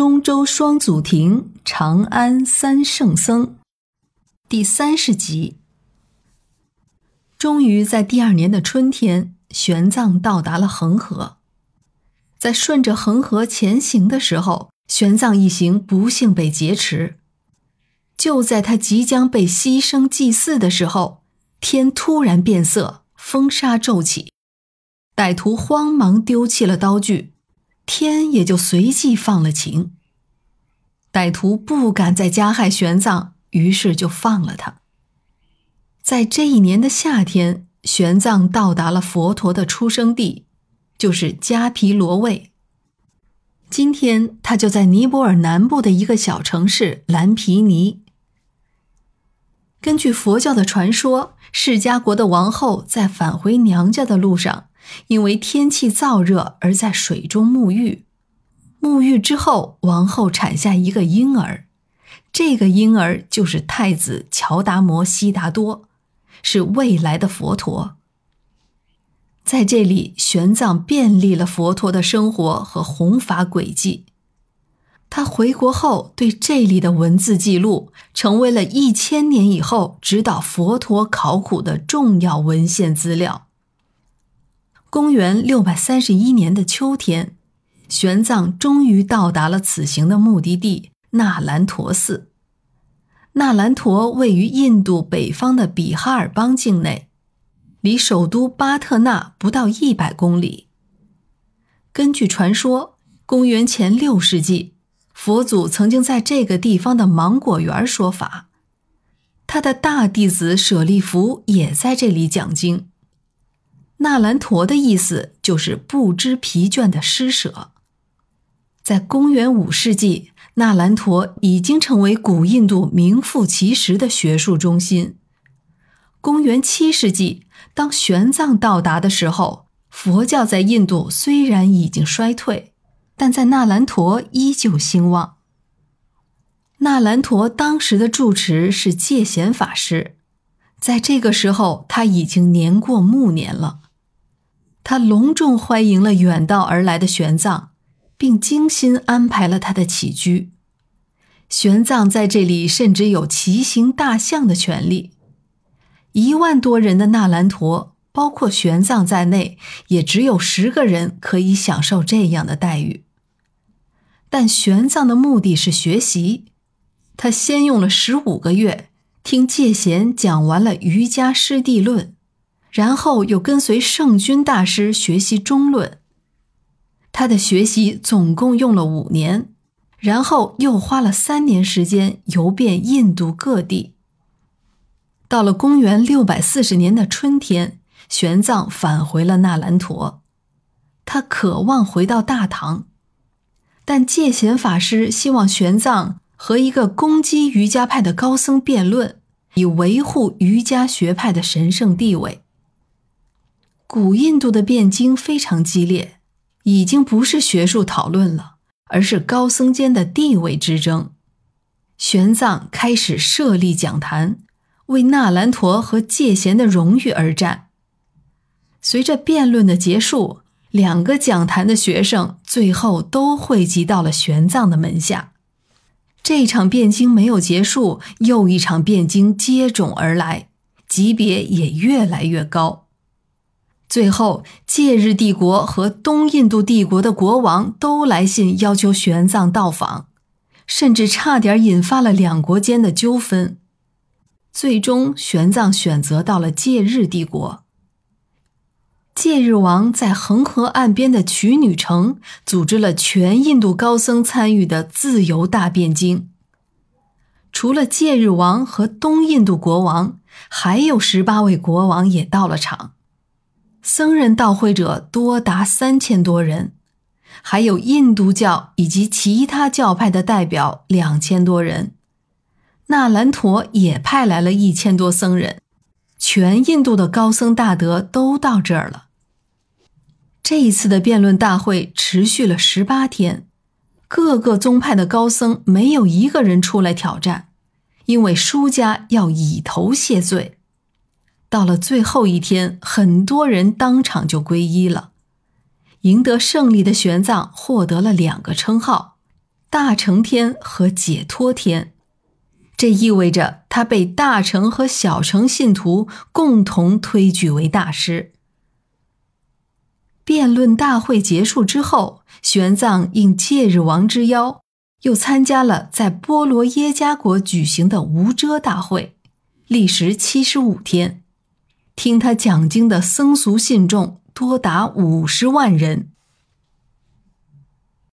中州双祖庭，长安三圣僧，第三十集。终于在第二年的春天，玄奘到达了恒河。在顺着恒河前行的时候，玄奘一行不幸被劫持。就在他即将被牺牲祭祀的时候，天突然变色，风沙骤起，歹徒慌忙丢弃了刀具。天也就随即放了晴。歹徒不敢再加害玄奘，于是就放了他。在这一年的夏天，玄奘到达了佛陀的出生地，就是迦毗罗卫。今天他就在尼泊尔南部的一个小城市蓝毗尼。根据佛教的传说，释迦国的王后在返回娘家的路上。因为天气燥热而在水中沐浴，沐浴之后，王后产下一个婴儿，这个婴儿就是太子乔达摩悉达多，是未来的佛陀。在这里，玄奘便利了佛陀的生活和弘法轨迹。他回国后，对这里的文字记录成为了一千年以后指导佛陀考古的重要文献资料。公元六百三十一年的秋天，玄奘终于到达了此行的目的地纳兰陀寺。纳兰陀位于印度北方的比哈尔邦境内，离首都巴特纳不到一百公里。根据传说，公元前六世纪，佛祖曾经在这个地方的芒果园说法，他的大弟子舍利弗也在这里讲经。纳兰陀的意思就是不知疲倦的施舍。在公元五世纪，纳兰陀已经成为古印度名副其实的学术中心。公元七世纪，当玄奘到达的时候，佛教在印度虽然已经衰退，但在纳兰陀依旧兴旺。纳兰陀当时的住持是戒贤法师，在这个时候他已经年过暮年了。他隆重欢迎了远道而来的玄奘，并精心安排了他的起居。玄奘在这里甚至有骑行大象的权利。一万多人的纳兰陀，包括玄奘在内，也只有十个人可以享受这样的待遇。但玄奘的目的是学习，他先用了十五个月听戒贤讲完了《瑜伽师地论》。然后又跟随圣君大师学习中论，他的学习总共用了五年，然后又花了三年时间游遍印度各地。到了公元六百四十年的春天，玄奘返回了那兰陀，他渴望回到大唐，但戒贤法师希望玄奘和一个攻击瑜伽派的高僧辩论，以维护瑜伽学派的神圣地位。古印度的辩经非常激烈，已经不是学术讨论了，而是高僧间的地位之争。玄奘开始设立讲坛，为纳兰陀和戒贤的荣誉而战。随着辩论的结束，两个讲坛的学生最后都汇集到了玄奘的门下。这场辩经没有结束，又一场辩经接踵而来，级别也越来越高。最后，戒日帝国和东印度帝国的国王都来信要求玄奘到访，甚至差点引发了两国间的纠纷。最终，玄奘选择到了戒日帝国。戒日王在恒河岸边的曲女城组织了全印度高僧参与的自由大辩经。除了戒日王和东印度国王，还有十八位国王也到了场。僧人到会者多达三千多人，还有印度教以及其他教派的代表两千多人。纳兰陀也派来了一千多僧人，全印度的高僧大德都到这儿了。这一次的辩论大会持续了十八天，各个宗派的高僧没有一个人出来挑战，因为输家要以头谢罪。到了最后一天，很多人当场就皈依了。赢得胜利的玄奘获得了两个称号：大乘天和解脱天。这意味着他被大乘和小乘信徒共同推举为大师。辩论大会结束之后，玄奘应戒日王之邀，又参加了在波罗耶加国举行的无遮大会，历时七十五天。听他讲经的僧俗信众多达五十万人。